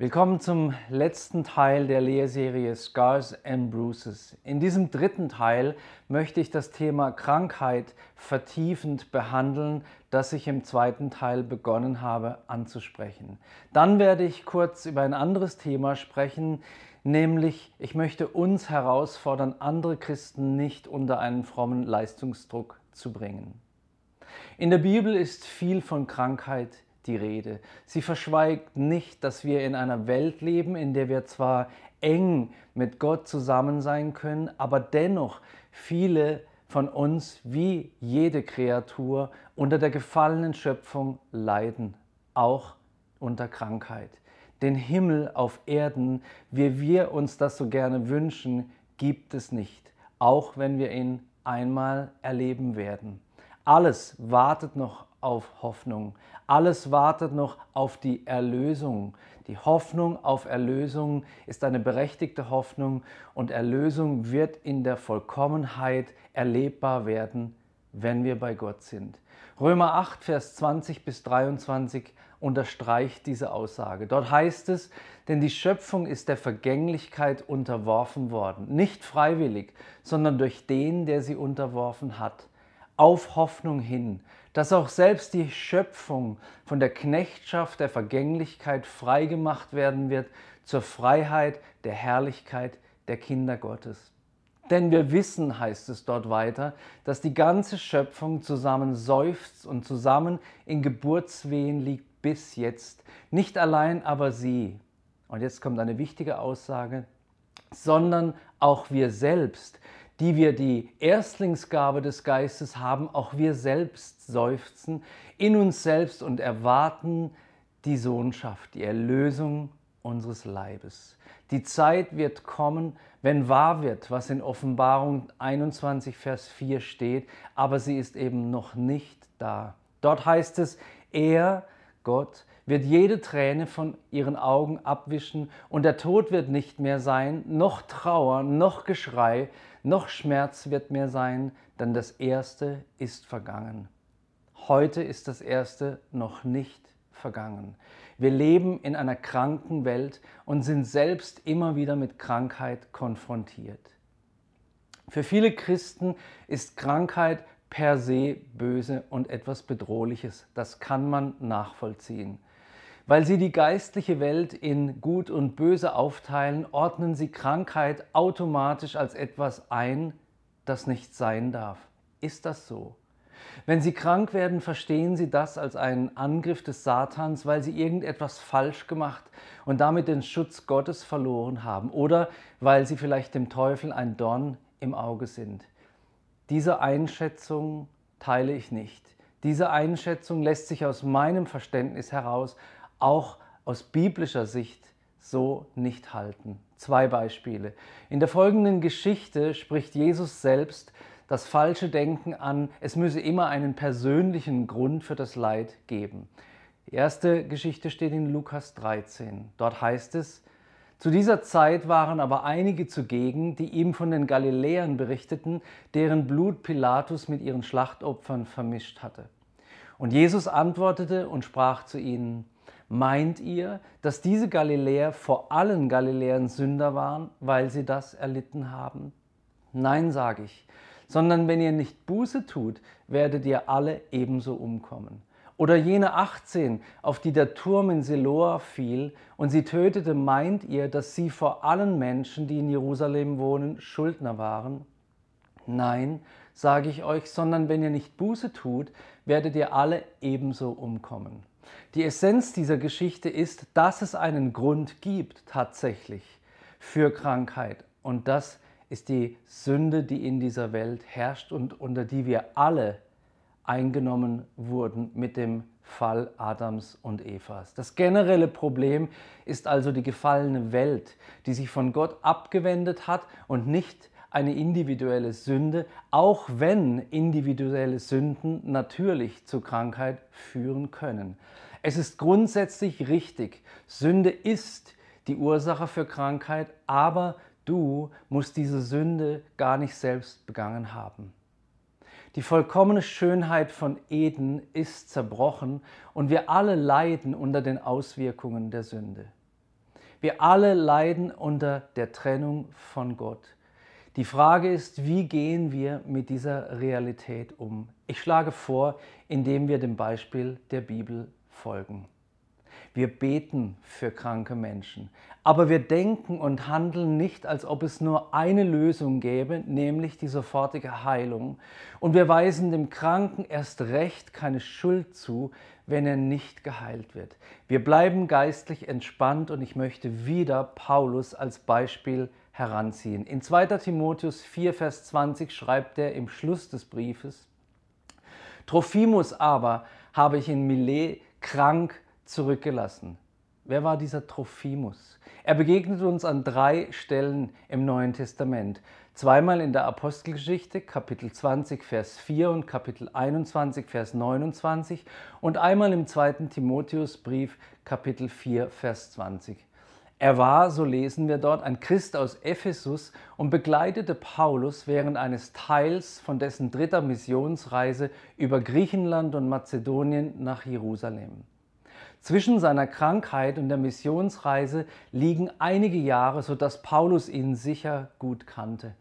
Willkommen zum letzten Teil der Lehrserie Scars and Bruises. In diesem dritten Teil möchte ich das Thema Krankheit vertiefend behandeln, das ich im zweiten Teil begonnen habe anzusprechen. Dann werde ich kurz über ein anderes Thema sprechen, nämlich ich möchte uns herausfordern, andere Christen nicht unter einen frommen Leistungsdruck zu bringen. In der Bibel ist viel von Krankheit die Rede. Sie verschweigt nicht, dass wir in einer Welt leben, in der wir zwar eng mit Gott zusammen sein können, aber dennoch viele von uns wie jede Kreatur unter der gefallenen Schöpfung leiden, auch unter Krankheit. Den Himmel auf Erden, wie wir uns das so gerne wünschen, gibt es nicht, auch wenn wir ihn einmal erleben werden. Alles wartet noch auf Hoffnung. Alles wartet noch auf die Erlösung. Die Hoffnung auf Erlösung ist eine berechtigte Hoffnung und Erlösung wird in der Vollkommenheit erlebbar werden, wenn wir bei Gott sind. Römer 8, Vers 20 bis 23 unterstreicht diese Aussage. Dort heißt es, denn die Schöpfung ist der Vergänglichkeit unterworfen worden, nicht freiwillig, sondern durch den, der sie unterworfen hat auf Hoffnung hin, dass auch selbst die Schöpfung von der Knechtschaft der Vergänglichkeit freigemacht werden wird zur Freiheit der Herrlichkeit der Kinder Gottes. Denn wir wissen, heißt es dort weiter, dass die ganze Schöpfung zusammen seufzt und zusammen in Geburtswehen liegt bis jetzt. Nicht allein aber sie, und jetzt kommt eine wichtige Aussage, sondern auch wir selbst, die wir die Erstlingsgabe des Geistes haben, auch wir selbst seufzen in uns selbst und erwarten die Sohnschaft, die Erlösung unseres Leibes. Die Zeit wird kommen, wenn wahr wird, was in Offenbarung 21, Vers 4 steht, aber sie ist eben noch nicht da. Dort heißt es, er, Gott, wird jede Träne von ihren Augen abwischen und der Tod wird nicht mehr sein, noch Trauer, noch Geschrei, noch Schmerz wird mehr sein, denn das Erste ist vergangen. Heute ist das Erste noch nicht vergangen. Wir leben in einer kranken Welt und sind selbst immer wieder mit Krankheit konfrontiert. Für viele Christen ist Krankheit per se böse und etwas Bedrohliches. Das kann man nachvollziehen. Weil sie die geistliche Welt in Gut und Böse aufteilen, ordnen sie Krankheit automatisch als etwas ein, das nicht sein darf. Ist das so? Wenn sie krank werden, verstehen sie das als einen Angriff des Satans, weil sie irgendetwas falsch gemacht und damit den Schutz Gottes verloren haben oder weil sie vielleicht dem Teufel ein Dorn im Auge sind. Diese Einschätzung teile ich nicht. Diese Einschätzung lässt sich aus meinem Verständnis heraus auch aus biblischer Sicht so nicht halten. Zwei Beispiele. In der folgenden Geschichte spricht Jesus selbst das falsche Denken an, es müsse immer einen persönlichen Grund für das Leid geben. Die erste Geschichte steht in Lukas 13. Dort heißt es, zu dieser Zeit waren aber einige zugegen, die ihm von den Galiläern berichteten, deren Blut Pilatus mit ihren Schlachtopfern vermischt hatte. Und Jesus antwortete und sprach zu ihnen, Meint ihr, dass diese Galiläer vor allen Galiläern Sünder waren, weil sie das erlitten haben? Nein, sage ich, sondern wenn ihr nicht Buße tut, werdet ihr alle ebenso umkommen. Oder jene 18, auf die der Turm in Siloa fiel und sie tötete, meint ihr, dass sie vor allen Menschen, die in Jerusalem wohnen, Schuldner waren? Nein, sage ich euch, sondern wenn ihr nicht Buße tut, werdet ihr alle ebenso umkommen. Die Essenz dieser Geschichte ist, dass es einen Grund gibt tatsächlich für Krankheit. Und das ist die Sünde, die in dieser Welt herrscht und unter die wir alle eingenommen wurden mit dem Fall Adams und Evas. Das generelle Problem ist also die gefallene Welt, die sich von Gott abgewendet hat und nicht eine individuelle Sünde, auch wenn individuelle Sünden natürlich zu Krankheit führen können. Es ist grundsätzlich richtig, Sünde ist die Ursache für Krankheit, aber du musst diese Sünde gar nicht selbst begangen haben. Die vollkommene Schönheit von Eden ist zerbrochen und wir alle leiden unter den Auswirkungen der Sünde. Wir alle leiden unter der Trennung von Gott. Die Frage ist, wie gehen wir mit dieser Realität um? Ich schlage vor, indem wir dem Beispiel der Bibel folgen. Wir beten für kranke Menschen, aber wir denken und handeln nicht, als ob es nur eine Lösung gäbe, nämlich die sofortige Heilung. Und wir weisen dem Kranken erst recht keine Schuld zu, wenn er nicht geheilt wird. Wir bleiben geistlich entspannt und ich möchte wieder Paulus als Beispiel heranziehen. In 2 Timotheus 4, Vers 20 schreibt er im Schluss des Briefes, Trophimus aber habe ich in Milet krank zurückgelassen. Wer war dieser Trophimus? Er begegnet uns an drei Stellen im Neuen Testament. Zweimal in der Apostelgeschichte, Kapitel 20, Vers 4 und Kapitel 21, Vers 29 und einmal im zweiten Timotheusbrief, Kapitel 4, Vers 20. Er war, so lesen wir dort, ein Christ aus Ephesus und begleitete Paulus während eines Teils von dessen dritter Missionsreise über Griechenland und Mazedonien nach Jerusalem. Zwischen seiner Krankheit und der Missionsreise liegen einige Jahre, sodass Paulus ihn sicher gut kannte.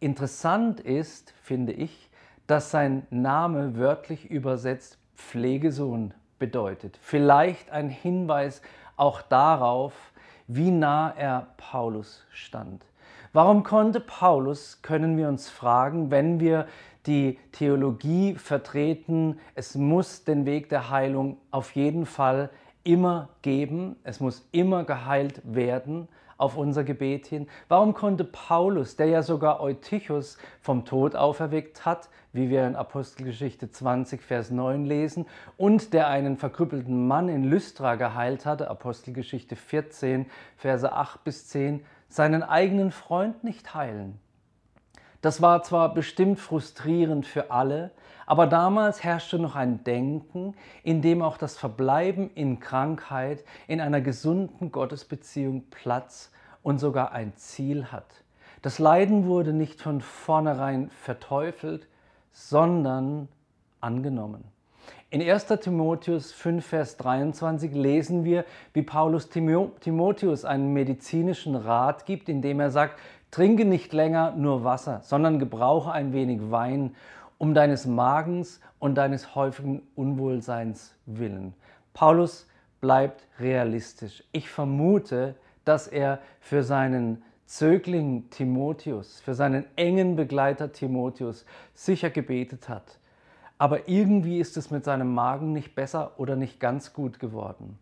Interessant ist, finde ich, dass sein Name wörtlich übersetzt Pflegesohn bedeutet. Vielleicht ein Hinweis auch darauf, wie nah er Paulus stand. Warum konnte Paulus, können wir uns fragen, wenn wir die Theologie vertreten, es muss den Weg der Heilung auf jeden Fall immer geben, es muss immer geheilt werden auf unser Gebet hin. Warum konnte Paulus, der ja sogar Eutychus vom Tod auferweckt hat, wie wir in Apostelgeschichte 20, Vers 9 lesen, und der einen verkrüppelten Mann in Lystra geheilt hatte, Apostelgeschichte 14, Verse 8 bis 10, seinen eigenen Freund nicht heilen? Das war zwar bestimmt frustrierend für alle, aber damals herrschte noch ein Denken, in dem auch das Verbleiben in Krankheit in einer gesunden Gottesbeziehung Platz und sogar ein Ziel hat. Das Leiden wurde nicht von vornherein verteufelt, sondern angenommen. In 1. Timotheus 5, Vers 23 lesen wir, wie Paulus Timotheus einen medizinischen Rat gibt, indem er sagt, Trinke nicht länger nur Wasser, sondern gebrauche ein wenig Wein um deines Magens und deines häufigen Unwohlseins willen. Paulus bleibt realistisch. Ich vermute, dass er für seinen Zögling Timotheus, für seinen engen Begleiter Timotheus sicher gebetet hat. Aber irgendwie ist es mit seinem Magen nicht besser oder nicht ganz gut geworden.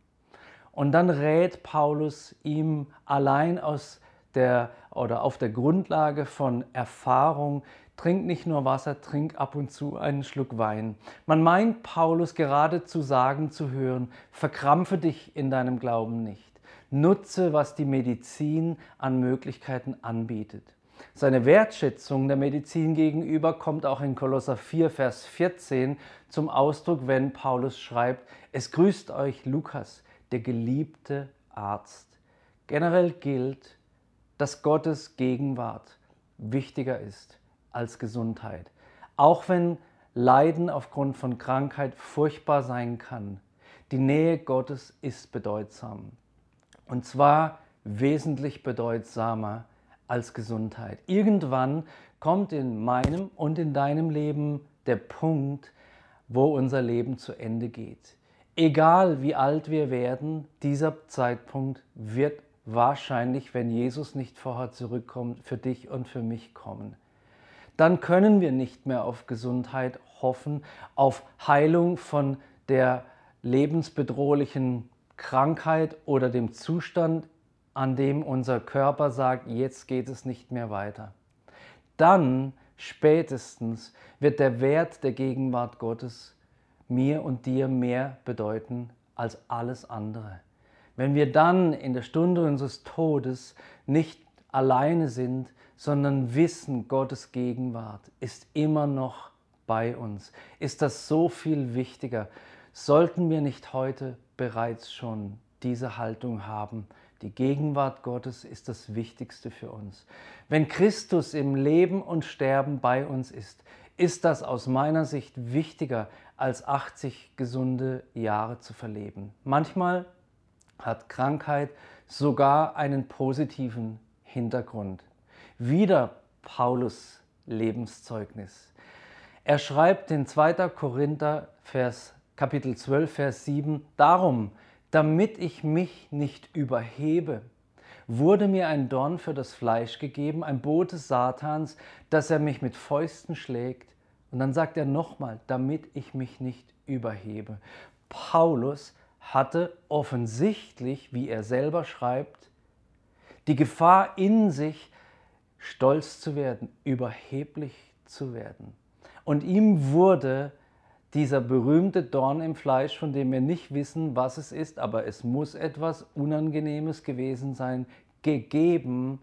Und dann rät Paulus ihm allein aus der oder auf der Grundlage von Erfahrung, trink nicht nur Wasser, trink ab und zu einen Schluck Wein. Man meint Paulus gerade zu sagen zu hören, verkrampfe dich in deinem Glauben nicht. Nutze, was die Medizin an Möglichkeiten anbietet. Seine Wertschätzung der Medizin gegenüber kommt auch in Kolosser 4, Vers 14 zum Ausdruck, wenn Paulus schreibt, es grüßt euch Lukas, der geliebte Arzt. Generell gilt, dass Gottes Gegenwart wichtiger ist als Gesundheit. Auch wenn Leiden aufgrund von Krankheit furchtbar sein kann, die Nähe Gottes ist bedeutsam. Und zwar wesentlich bedeutsamer als Gesundheit. Irgendwann kommt in meinem und in deinem Leben der Punkt, wo unser Leben zu Ende geht. Egal wie alt wir werden, dieser Zeitpunkt wird wahrscheinlich, wenn Jesus nicht vorher zurückkommt, für dich und für mich kommen. Dann können wir nicht mehr auf Gesundheit hoffen, auf Heilung von der lebensbedrohlichen Krankheit oder dem Zustand, an dem unser Körper sagt, jetzt geht es nicht mehr weiter. Dann spätestens wird der Wert der Gegenwart Gottes mir und dir mehr bedeuten als alles andere. Wenn wir dann in der Stunde unseres Todes nicht alleine sind, sondern wissen, Gottes Gegenwart ist immer noch bei uns, ist das so viel wichtiger. Sollten wir nicht heute bereits schon diese Haltung haben? Die Gegenwart Gottes ist das Wichtigste für uns. Wenn Christus im Leben und Sterben bei uns ist, ist das aus meiner Sicht wichtiger als 80 gesunde Jahre zu verleben. Manchmal hat Krankheit sogar einen positiven Hintergrund. Wieder Paulus Lebenszeugnis. Er schreibt in 2. Korinther Vers, Kapitel 12, Vers 7, Darum, damit ich mich nicht überhebe, wurde mir ein Dorn für das Fleisch gegeben, ein Bote Satans, dass er mich mit Fäusten schlägt. Und dann sagt er nochmal, damit ich mich nicht überhebe. Paulus hatte offensichtlich, wie er selber schreibt, die Gefahr in sich, stolz zu werden, überheblich zu werden. Und ihm wurde dieser berühmte Dorn im Fleisch, von dem wir nicht wissen, was es ist, aber es muss etwas Unangenehmes gewesen sein, gegeben,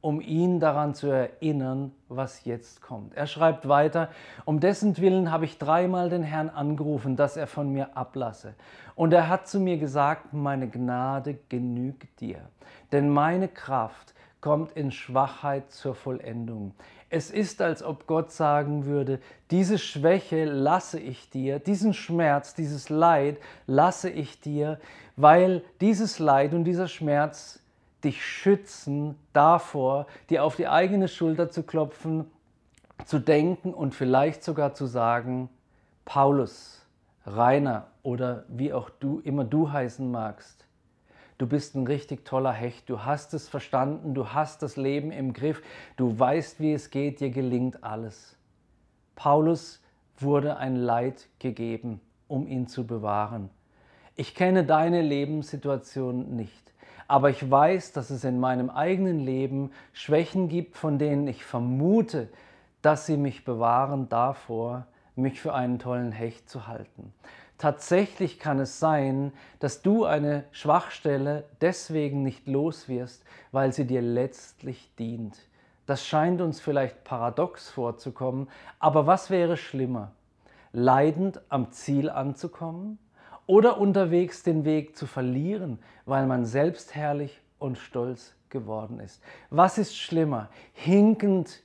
um ihn daran zu erinnern, was jetzt kommt. Er schreibt weiter, um dessen Willen habe ich dreimal den Herrn angerufen, dass er von mir ablasse. Und er hat zu mir gesagt, meine Gnade genügt dir, denn meine Kraft kommt in Schwachheit zur Vollendung. Es ist, als ob Gott sagen würde, diese Schwäche lasse ich dir, diesen Schmerz, dieses Leid lasse ich dir, weil dieses Leid und dieser Schmerz dich schützen davor, dir auf die eigene Schulter zu klopfen, zu denken und vielleicht sogar zu sagen, Paulus, Rainer oder wie auch du immer du heißen magst, du bist ein richtig toller Hecht, du hast es verstanden, du hast das Leben im Griff, du weißt, wie es geht, dir gelingt alles. Paulus wurde ein Leid gegeben, um ihn zu bewahren. Ich kenne deine Lebenssituation nicht, aber ich weiß, dass es in meinem eigenen Leben Schwächen gibt, von denen ich vermute, dass sie mich bewahren davor, mich für einen tollen Hecht zu halten. Tatsächlich kann es sein, dass du eine Schwachstelle deswegen nicht los wirst, weil sie dir letztlich dient. Das scheint uns vielleicht paradox vorzukommen, aber was wäre schlimmer? Leidend am Ziel anzukommen oder unterwegs den Weg zu verlieren, weil man selbstherrlich und stolz geworden ist? Was ist schlimmer? Hinkend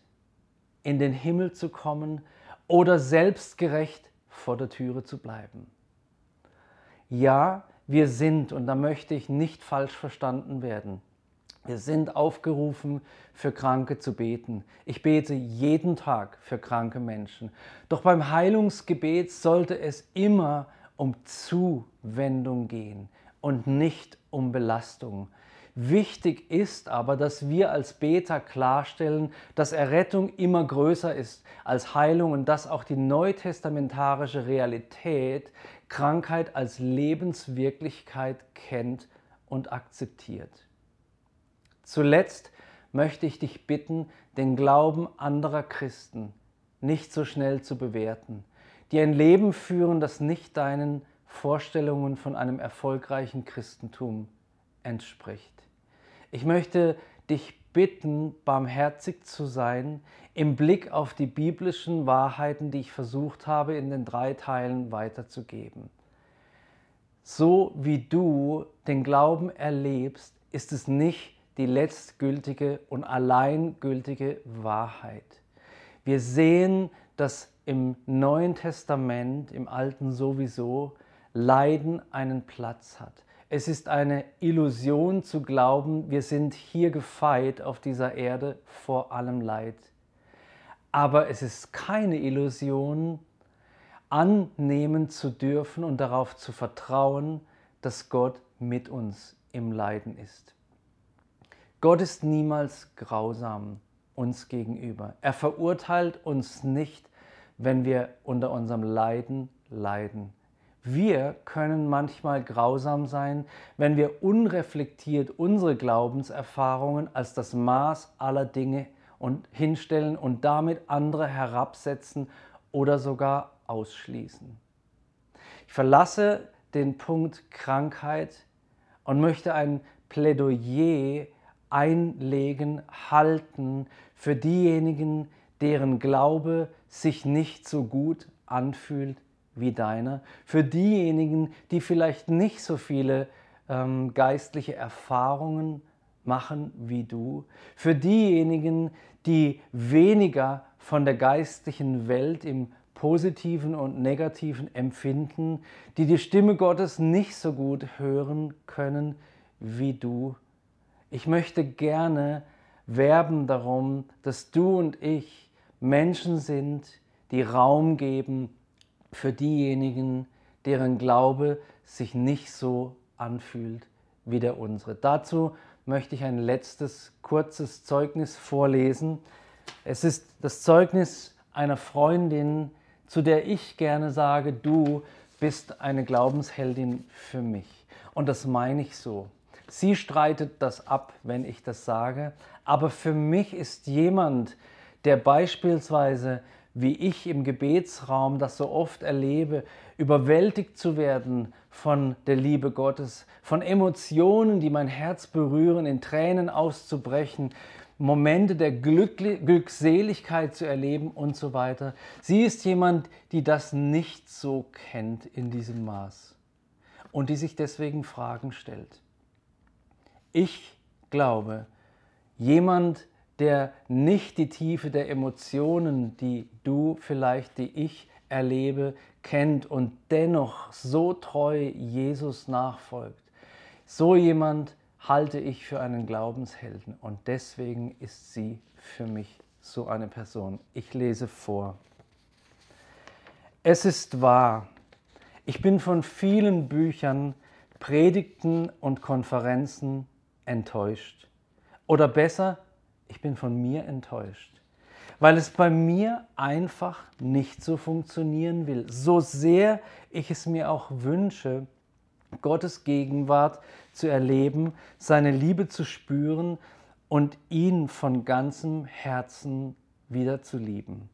in den Himmel zu kommen oder selbstgerecht vor der Türe zu bleiben? Ja, wir sind, und da möchte ich nicht falsch verstanden werden, wir sind aufgerufen, für Kranke zu beten. Ich bete jeden Tag für kranke Menschen. Doch beim Heilungsgebet sollte es immer um Zuwendung gehen und nicht um Belastung. Wichtig ist aber, dass wir als Beter klarstellen, dass Errettung immer größer ist als Heilung und dass auch die neutestamentarische Realität Krankheit als Lebenswirklichkeit kennt und akzeptiert. Zuletzt möchte ich dich bitten, den Glauben anderer Christen nicht so schnell zu bewerten, die ein Leben führen, das nicht deinen Vorstellungen von einem erfolgreichen Christentum entspricht. Ich möchte dich bitten, barmherzig zu sein im Blick auf die biblischen Wahrheiten, die ich versucht habe in den drei Teilen weiterzugeben. So wie du den Glauben erlebst, ist es nicht die letztgültige und alleingültige Wahrheit. Wir sehen, dass im Neuen Testament, im Alten sowieso, Leiden einen Platz hat. Es ist eine Illusion zu glauben, wir sind hier gefeit auf dieser Erde vor allem Leid. Aber es ist keine Illusion, annehmen zu dürfen und darauf zu vertrauen, dass Gott mit uns im Leiden ist. Gott ist niemals grausam uns gegenüber. Er verurteilt uns nicht, wenn wir unter unserem Leiden leiden. Wir können manchmal grausam sein, wenn wir unreflektiert unsere Glaubenserfahrungen als das Maß aller Dinge und hinstellen und damit andere herabsetzen oder sogar ausschließen. Ich verlasse den Punkt Krankheit und möchte ein Plädoyer einlegen, halten für diejenigen, deren Glaube sich nicht so gut anfühlt wie deiner, für diejenigen, die vielleicht nicht so viele ähm, geistliche Erfahrungen machen wie du, für diejenigen, die weniger von der geistlichen Welt im positiven und negativen empfinden, die die Stimme Gottes nicht so gut hören können wie du. Ich möchte gerne werben darum, dass du und ich Menschen sind, die Raum geben für diejenigen, deren Glaube sich nicht so anfühlt wie der unsere. Dazu möchte ich ein letztes kurzes Zeugnis vorlesen. Es ist das Zeugnis einer Freundin, zu der ich gerne sage, du bist eine Glaubensheldin für mich. Und das meine ich so. Sie streitet das ab, wenn ich das sage. Aber für mich ist jemand, der beispielsweise, wie ich im Gebetsraum das so oft erlebe, überwältigt zu werden von der Liebe Gottes, von Emotionen, die mein Herz berühren, in Tränen auszubrechen, Momente der Glückseligkeit zu erleben und so weiter. Sie ist jemand, die das nicht so kennt in diesem Maß und die sich deswegen Fragen stellt. Ich glaube, jemand, der nicht die Tiefe der Emotionen, die du vielleicht, die ich erlebe, kennt und dennoch so treu Jesus nachfolgt. So jemand halte ich für einen Glaubenshelden und deswegen ist sie für mich so eine Person. Ich lese vor. Es ist wahr, ich bin von vielen Büchern, Predigten und Konferenzen enttäuscht. Oder besser, ich bin von mir enttäuscht, weil es bei mir einfach nicht so funktionieren will. So sehr ich es mir auch wünsche, Gottes Gegenwart zu erleben, seine Liebe zu spüren und ihn von ganzem Herzen wieder zu lieben.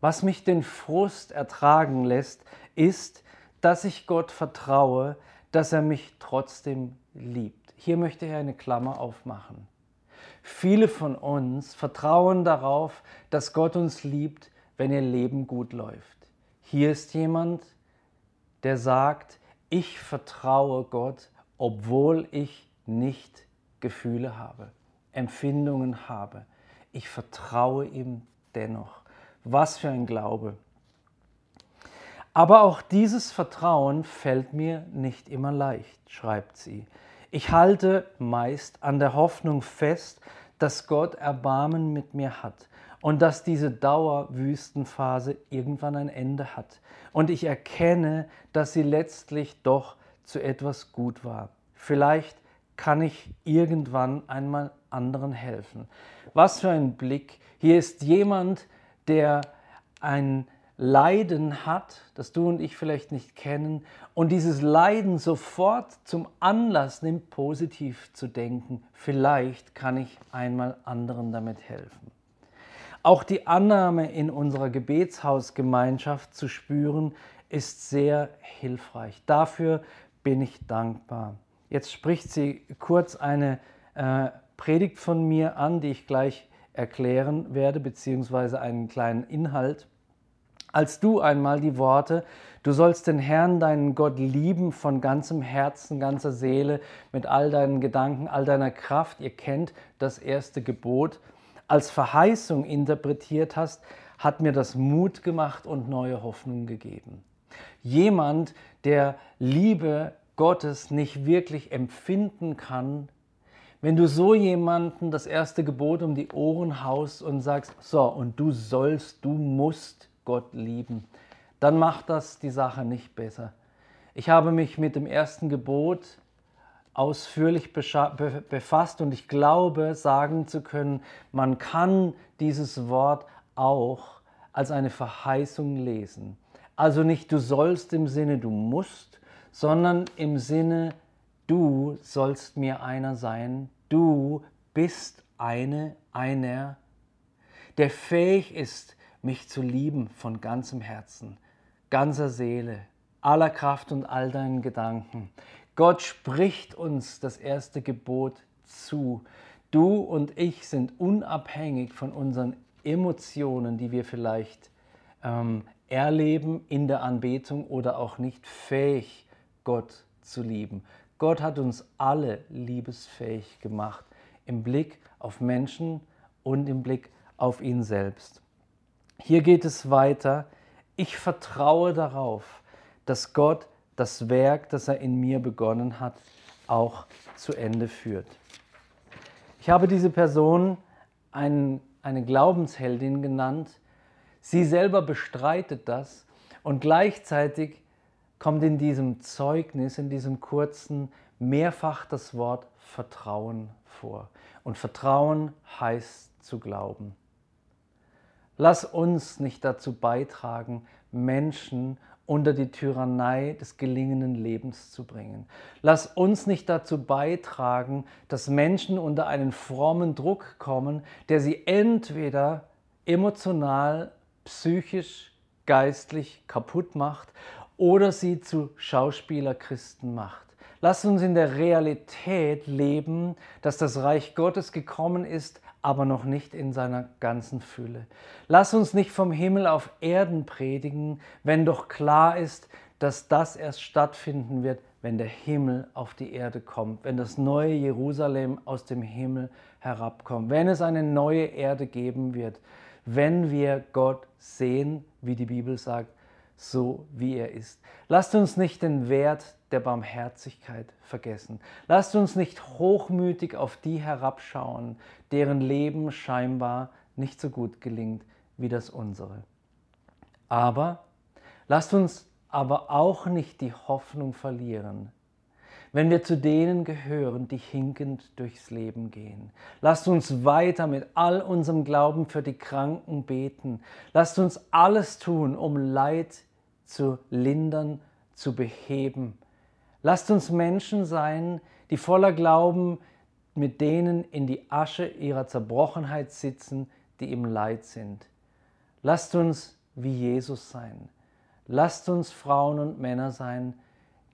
Was mich den Frust ertragen lässt, ist, dass ich Gott vertraue, dass er mich trotzdem liebt. Hier möchte ich eine Klammer aufmachen. Viele von uns vertrauen darauf, dass Gott uns liebt, wenn ihr Leben gut läuft. Hier ist jemand, der sagt, ich vertraue Gott, obwohl ich nicht Gefühle habe, Empfindungen habe. Ich vertraue ihm dennoch. Was für ein Glaube. Aber auch dieses Vertrauen fällt mir nicht immer leicht, schreibt sie. Ich halte meist an der Hoffnung fest, dass Gott Erbarmen mit mir hat und dass diese Dauerwüstenphase irgendwann ein Ende hat. Und ich erkenne, dass sie letztlich doch zu etwas gut war. Vielleicht kann ich irgendwann einmal anderen helfen. Was für ein Blick. Hier ist jemand, der ein Leiden hat, das du und ich vielleicht nicht kennen, und dieses Leiden sofort zum Anlass nimmt, positiv zu denken. Vielleicht kann ich einmal anderen damit helfen. Auch die Annahme in unserer Gebetshausgemeinschaft zu spüren, ist sehr hilfreich. Dafür bin ich dankbar. Jetzt spricht sie kurz eine äh, Predigt von mir an, die ich gleich erklären werde, beziehungsweise einen kleinen Inhalt als du einmal die Worte, du sollst den Herrn, deinen Gott lieben von ganzem Herzen, ganzer Seele, mit all deinen Gedanken, all deiner Kraft, ihr kennt das erste Gebot, als Verheißung interpretiert hast, hat mir das Mut gemacht und neue Hoffnung gegeben. Jemand, der Liebe Gottes nicht wirklich empfinden kann, wenn du so jemanden das erste Gebot um die Ohren haust und sagst, so, und du sollst, du musst, Gott lieben, dann macht das die Sache nicht besser. Ich habe mich mit dem ersten Gebot ausführlich befasst und ich glaube sagen zu können, man kann dieses Wort auch als eine Verheißung lesen. Also nicht du sollst im Sinne du musst, sondern im Sinne du sollst mir einer sein, du bist eine, einer, der fähig ist, mich zu lieben von ganzem Herzen, ganzer Seele, aller Kraft und all deinen Gedanken. Gott spricht uns das erste Gebot zu. Du und ich sind unabhängig von unseren Emotionen, die wir vielleicht ähm, erleben in der Anbetung oder auch nicht fähig, Gott zu lieben. Gott hat uns alle liebesfähig gemacht im Blick auf Menschen und im Blick auf ihn selbst. Hier geht es weiter. Ich vertraue darauf, dass Gott das Werk, das er in mir begonnen hat, auch zu Ende führt. Ich habe diese Person ein, eine Glaubensheldin genannt. Sie selber bestreitet das und gleichzeitig kommt in diesem Zeugnis, in diesem kurzen, mehrfach das Wort Vertrauen vor. Und Vertrauen heißt zu glauben. Lass uns nicht dazu beitragen, Menschen unter die Tyrannei des gelingenden Lebens zu bringen. Lass uns nicht dazu beitragen, dass Menschen unter einen frommen Druck kommen, der sie entweder emotional, psychisch, geistlich kaputt macht oder sie zu Schauspielerchristen macht. Lass uns in der Realität leben, dass das Reich Gottes gekommen ist, aber noch nicht in seiner ganzen Fülle. Lass uns nicht vom Himmel auf Erden predigen, wenn doch klar ist, dass das erst stattfinden wird, wenn der Himmel auf die Erde kommt, wenn das neue Jerusalem aus dem Himmel herabkommt, wenn es eine neue Erde geben wird, wenn wir Gott sehen, wie die Bibel sagt, so wie er ist. Lasst uns nicht den Wert der Barmherzigkeit vergessen. Lasst uns nicht hochmütig auf die herabschauen, deren Leben scheinbar nicht so gut gelingt wie das unsere. Aber lasst uns aber auch nicht die Hoffnung verlieren, wenn wir zu denen gehören, die hinkend durchs Leben gehen. Lasst uns weiter mit all unserem Glauben für die Kranken beten. Lasst uns alles tun, um Leid zu lindern, zu beheben. Lasst uns Menschen sein, die voller Glauben mit denen in die Asche ihrer Zerbrochenheit sitzen, die im Leid sind. Lasst uns wie Jesus sein. Lasst uns Frauen und Männer sein,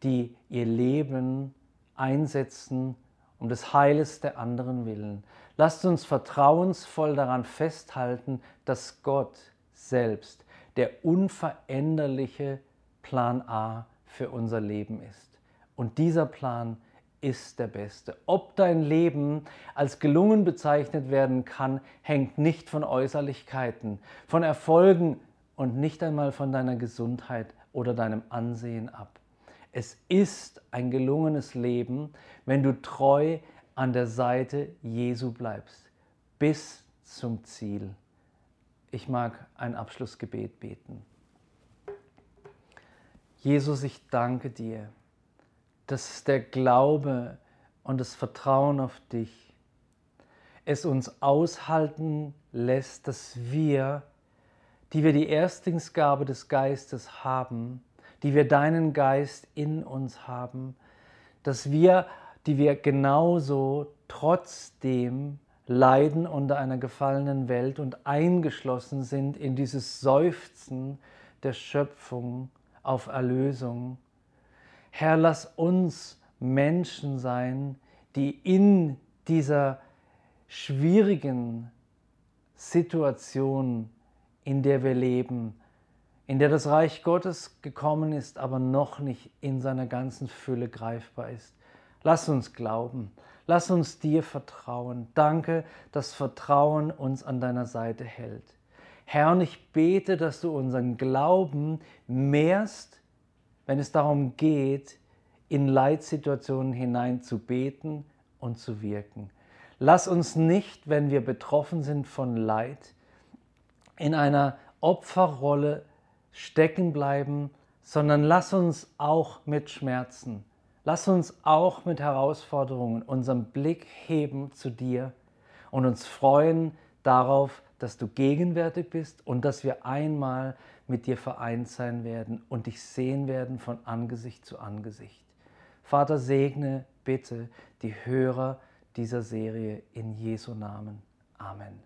die ihr Leben einsetzen um des Heiles der anderen willen. Lasst uns vertrauensvoll daran festhalten, dass Gott selbst der unveränderliche Plan A für unser Leben ist. Und dieser Plan ist der beste. Ob dein Leben als gelungen bezeichnet werden kann, hängt nicht von Äußerlichkeiten, von Erfolgen und nicht einmal von deiner Gesundheit oder deinem Ansehen ab. Es ist ein gelungenes Leben, wenn du treu an der Seite Jesu bleibst, bis zum Ziel. Ich mag ein Abschlussgebet beten. Jesus, ich danke dir, dass der Glaube und das Vertrauen auf dich es uns aushalten lässt, dass wir, die wir die Erstlingsgabe des Geistes haben, die wir deinen Geist in uns haben, dass wir, die wir genauso trotzdem leiden unter einer gefallenen Welt und eingeschlossen sind in dieses Seufzen der Schöpfung auf Erlösung. Herr, lass uns Menschen sein, die in dieser schwierigen Situation, in der wir leben, in der das Reich Gottes gekommen ist, aber noch nicht in seiner ganzen Fülle greifbar ist. Lass uns glauben, Lass uns dir vertrauen. Danke, dass Vertrauen uns an deiner Seite hält. Herr, und ich bete, dass du unseren Glauben mehrst, wenn es darum geht, in Leitsituationen hinein zu beten und zu wirken. Lass uns nicht, wenn wir betroffen sind von Leid, in einer Opferrolle stecken bleiben, sondern lass uns auch mit Schmerzen Lass uns auch mit Herausforderungen unseren Blick heben zu dir und uns freuen darauf, dass du gegenwärtig bist und dass wir einmal mit dir vereint sein werden und dich sehen werden von Angesicht zu Angesicht. Vater, segne bitte die Hörer dieser Serie in Jesu Namen. Amen.